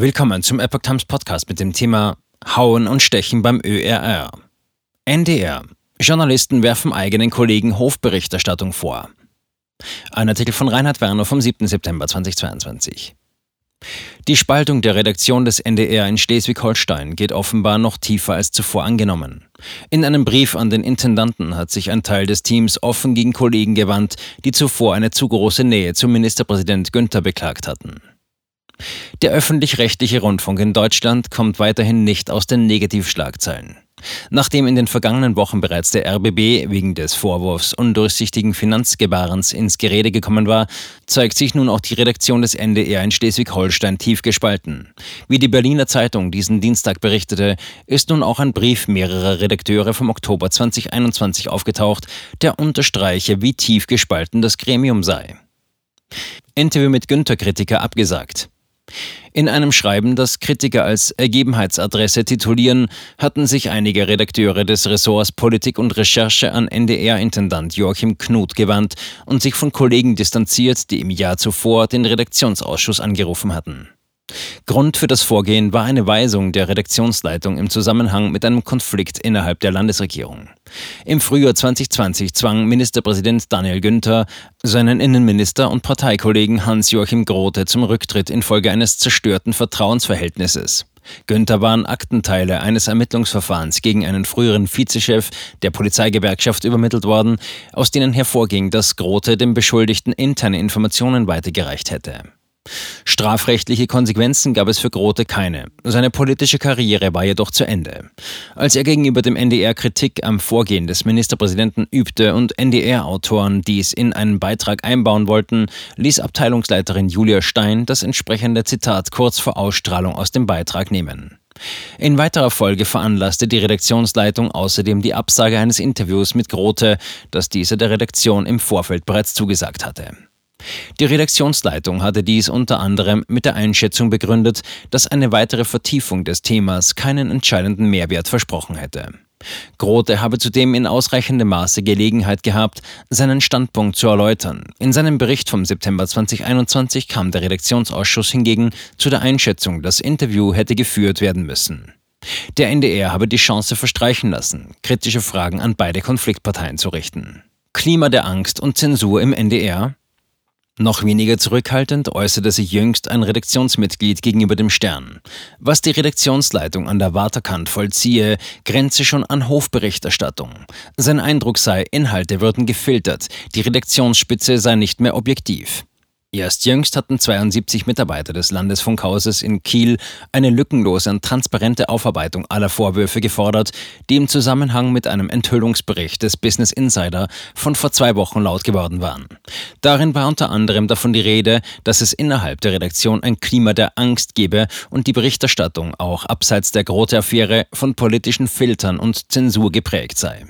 Willkommen zum Epoch Times Podcast mit dem Thema Hauen und Stechen beim ÖRR. NDR. Journalisten werfen eigenen Kollegen Hofberichterstattung vor. Ein Artikel von Reinhard Werner vom 7. September 2022. Die Spaltung der Redaktion des NDR in Schleswig-Holstein geht offenbar noch tiefer als zuvor angenommen. In einem Brief an den Intendanten hat sich ein Teil des Teams offen gegen Kollegen gewandt, die zuvor eine zu große Nähe zum Ministerpräsident Günther beklagt hatten. Der öffentlich-rechtliche Rundfunk in Deutschland kommt weiterhin nicht aus den Negativschlagzeilen. Nachdem in den vergangenen Wochen bereits der RBB wegen des Vorwurfs undurchsichtigen Finanzgebarens ins Gerede gekommen war, zeigt sich nun auch die Redaktion des NDR in Schleswig-Holstein tief gespalten. Wie die Berliner Zeitung diesen Dienstag berichtete, ist nun auch ein Brief mehrerer Redakteure vom Oktober 2021 aufgetaucht, der unterstreiche, wie tief gespalten das Gremium sei. Interview mit Günther-Kritiker abgesagt. In einem Schreiben, das Kritiker als Ergebenheitsadresse titulieren, hatten sich einige Redakteure des Ressorts Politik und Recherche an NDR-Intendant Joachim Knut gewandt und sich von Kollegen distanziert, die im Jahr zuvor den Redaktionsausschuss angerufen hatten. Grund für das Vorgehen war eine Weisung der Redaktionsleitung im Zusammenhang mit einem Konflikt innerhalb der Landesregierung. Im Frühjahr 2020 zwang Ministerpräsident Daniel Günther seinen Innenminister und Parteikollegen Hans-Joachim Grote zum Rücktritt infolge eines zerstörten Vertrauensverhältnisses. Günther waren Aktenteile eines Ermittlungsverfahrens gegen einen früheren Vizechef der Polizeigewerkschaft übermittelt worden, aus denen hervorging, dass Grote dem Beschuldigten interne Informationen weitergereicht hätte. Strafrechtliche Konsequenzen gab es für Grote keine. Seine politische Karriere war jedoch zu Ende. Als er gegenüber dem NDR Kritik am Vorgehen des Ministerpräsidenten übte und NDR-Autoren dies in einen Beitrag einbauen wollten, ließ Abteilungsleiterin Julia Stein das entsprechende Zitat kurz vor Ausstrahlung aus dem Beitrag nehmen. In weiterer Folge veranlasste die Redaktionsleitung außerdem die Absage eines Interviews mit Grote, das diese der Redaktion im Vorfeld bereits zugesagt hatte. Die Redaktionsleitung hatte dies unter anderem mit der Einschätzung begründet, dass eine weitere Vertiefung des Themas keinen entscheidenden Mehrwert versprochen hätte. Grote habe zudem in ausreichendem Maße Gelegenheit gehabt, seinen Standpunkt zu erläutern. In seinem Bericht vom September 2021 kam der Redaktionsausschuss hingegen zu der Einschätzung, das Interview hätte geführt werden müssen. Der NDR habe die Chance verstreichen lassen, kritische Fragen an beide Konfliktparteien zu richten. Klima der Angst und Zensur im NDR? Noch weniger zurückhaltend äußerte sich jüngst ein Redaktionsmitglied gegenüber dem Stern. Was die Redaktionsleitung an der Waterkant vollziehe, grenze schon an Hofberichterstattung. Sein Eindruck sei, Inhalte würden gefiltert, die Redaktionsspitze sei nicht mehr objektiv. Erst jüngst hatten 72 Mitarbeiter des Landesfunkhauses in Kiel eine lückenlose und transparente Aufarbeitung aller Vorwürfe gefordert, die im Zusammenhang mit einem Enthüllungsbericht des Business Insider von vor zwei Wochen laut geworden waren. Darin war unter anderem davon die Rede, dass es innerhalb der Redaktion ein Klima der Angst gebe und die Berichterstattung auch abseits der Grote-Affäre von politischen Filtern und Zensur geprägt sei.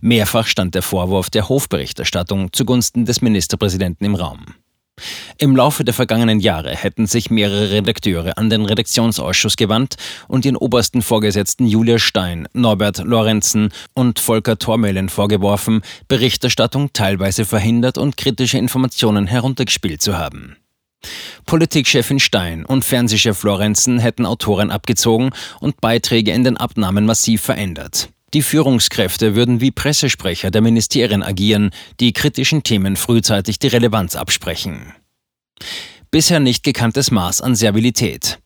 Mehrfach stand der Vorwurf der Hofberichterstattung zugunsten des Ministerpräsidenten im Raum. Im Laufe der vergangenen Jahre hätten sich mehrere Redakteure an den Redaktionsausschuss gewandt und ihren obersten Vorgesetzten Julia Stein, Norbert Lorenzen und Volker Tormelen vorgeworfen, Berichterstattung teilweise verhindert und kritische Informationen heruntergespielt zu haben. Politikchefin Stein und Fernsehchef Lorenzen hätten Autoren abgezogen und Beiträge in den Abnahmen massiv verändert. Die Führungskräfte würden wie Pressesprecher der Ministerien agieren, die kritischen Themen frühzeitig die Relevanz absprechen. Bisher nicht gekanntes Maß an Servilität.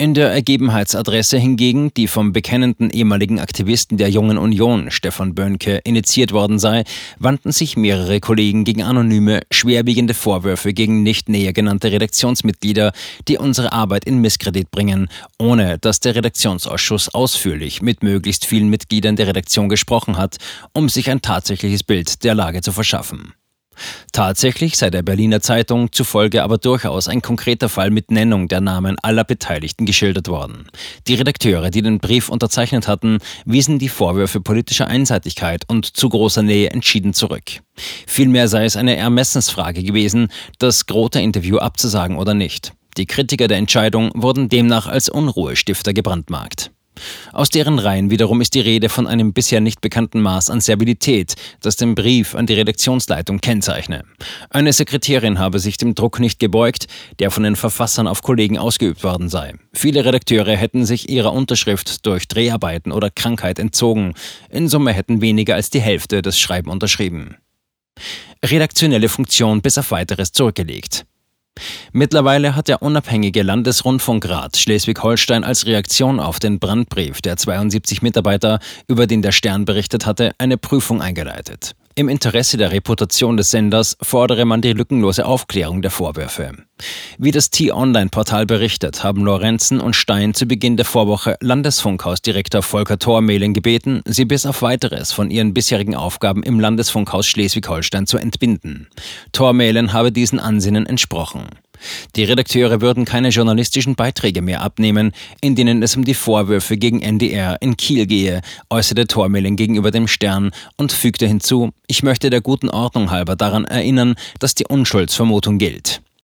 In der Ergebenheitsadresse hingegen, die vom bekennenden ehemaligen Aktivisten der Jungen Union, Stefan Böhnke, initiiert worden sei, wandten sich mehrere Kollegen gegen anonyme, schwerwiegende Vorwürfe gegen nicht näher genannte Redaktionsmitglieder, die unsere Arbeit in Misskredit bringen, ohne dass der Redaktionsausschuss ausführlich mit möglichst vielen Mitgliedern der Redaktion gesprochen hat, um sich ein tatsächliches Bild der Lage zu verschaffen. Tatsächlich sei der Berliner Zeitung zufolge aber durchaus ein konkreter Fall mit Nennung der Namen aller Beteiligten geschildert worden. Die Redakteure, die den Brief unterzeichnet hatten, wiesen die Vorwürfe politischer Einseitigkeit und zu großer Nähe entschieden zurück. Vielmehr sei es eine Ermessensfrage gewesen, das Grote-Interview abzusagen oder nicht. Die Kritiker der Entscheidung wurden demnach als Unruhestifter gebrandmarkt. Aus deren Reihen wiederum ist die Rede von einem bisher nicht bekannten Maß an Servilität, das den Brief an die Redaktionsleitung kennzeichne. Eine Sekretärin habe sich dem Druck nicht gebeugt, der von den Verfassern auf Kollegen ausgeübt worden sei. Viele Redakteure hätten sich ihrer Unterschrift durch Dreharbeiten oder Krankheit entzogen. In Summe hätten weniger als die Hälfte das Schreiben unterschrieben. Redaktionelle Funktion bis auf weiteres zurückgelegt. Mittlerweile hat der unabhängige Landesrundfunkrat Schleswig-Holstein als Reaktion auf den Brandbrief der 72 Mitarbeiter, über den der Stern berichtet hatte, eine Prüfung eingeleitet. Im Interesse der Reputation des Senders fordere man die lückenlose Aufklärung der Vorwürfe. Wie das T-Online-Portal berichtet, haben Lorenzen und Stein zu Beginn der Vorwoche Landesfunkhausdirektor Volker Thormehlen gebeten, sie bis auf weiteres von ihren bisherigen Aufgaben im Landesfunkhaus Schleswig-Holstein zu entbinden. Thormehlen habe diesen Ansinnen entsprochen. Die Redakteure würden keine journalistischen Beiträge mehr abnehmen, in denen es um die Vorwürfe gegen NDR in Kiel gehe, äußerte Tormeling gegenüber dem Stern und fügte hinzu, ich möchte der guten Ordnung halber daran erinnern, dass die Unschuldsvermutung gilt.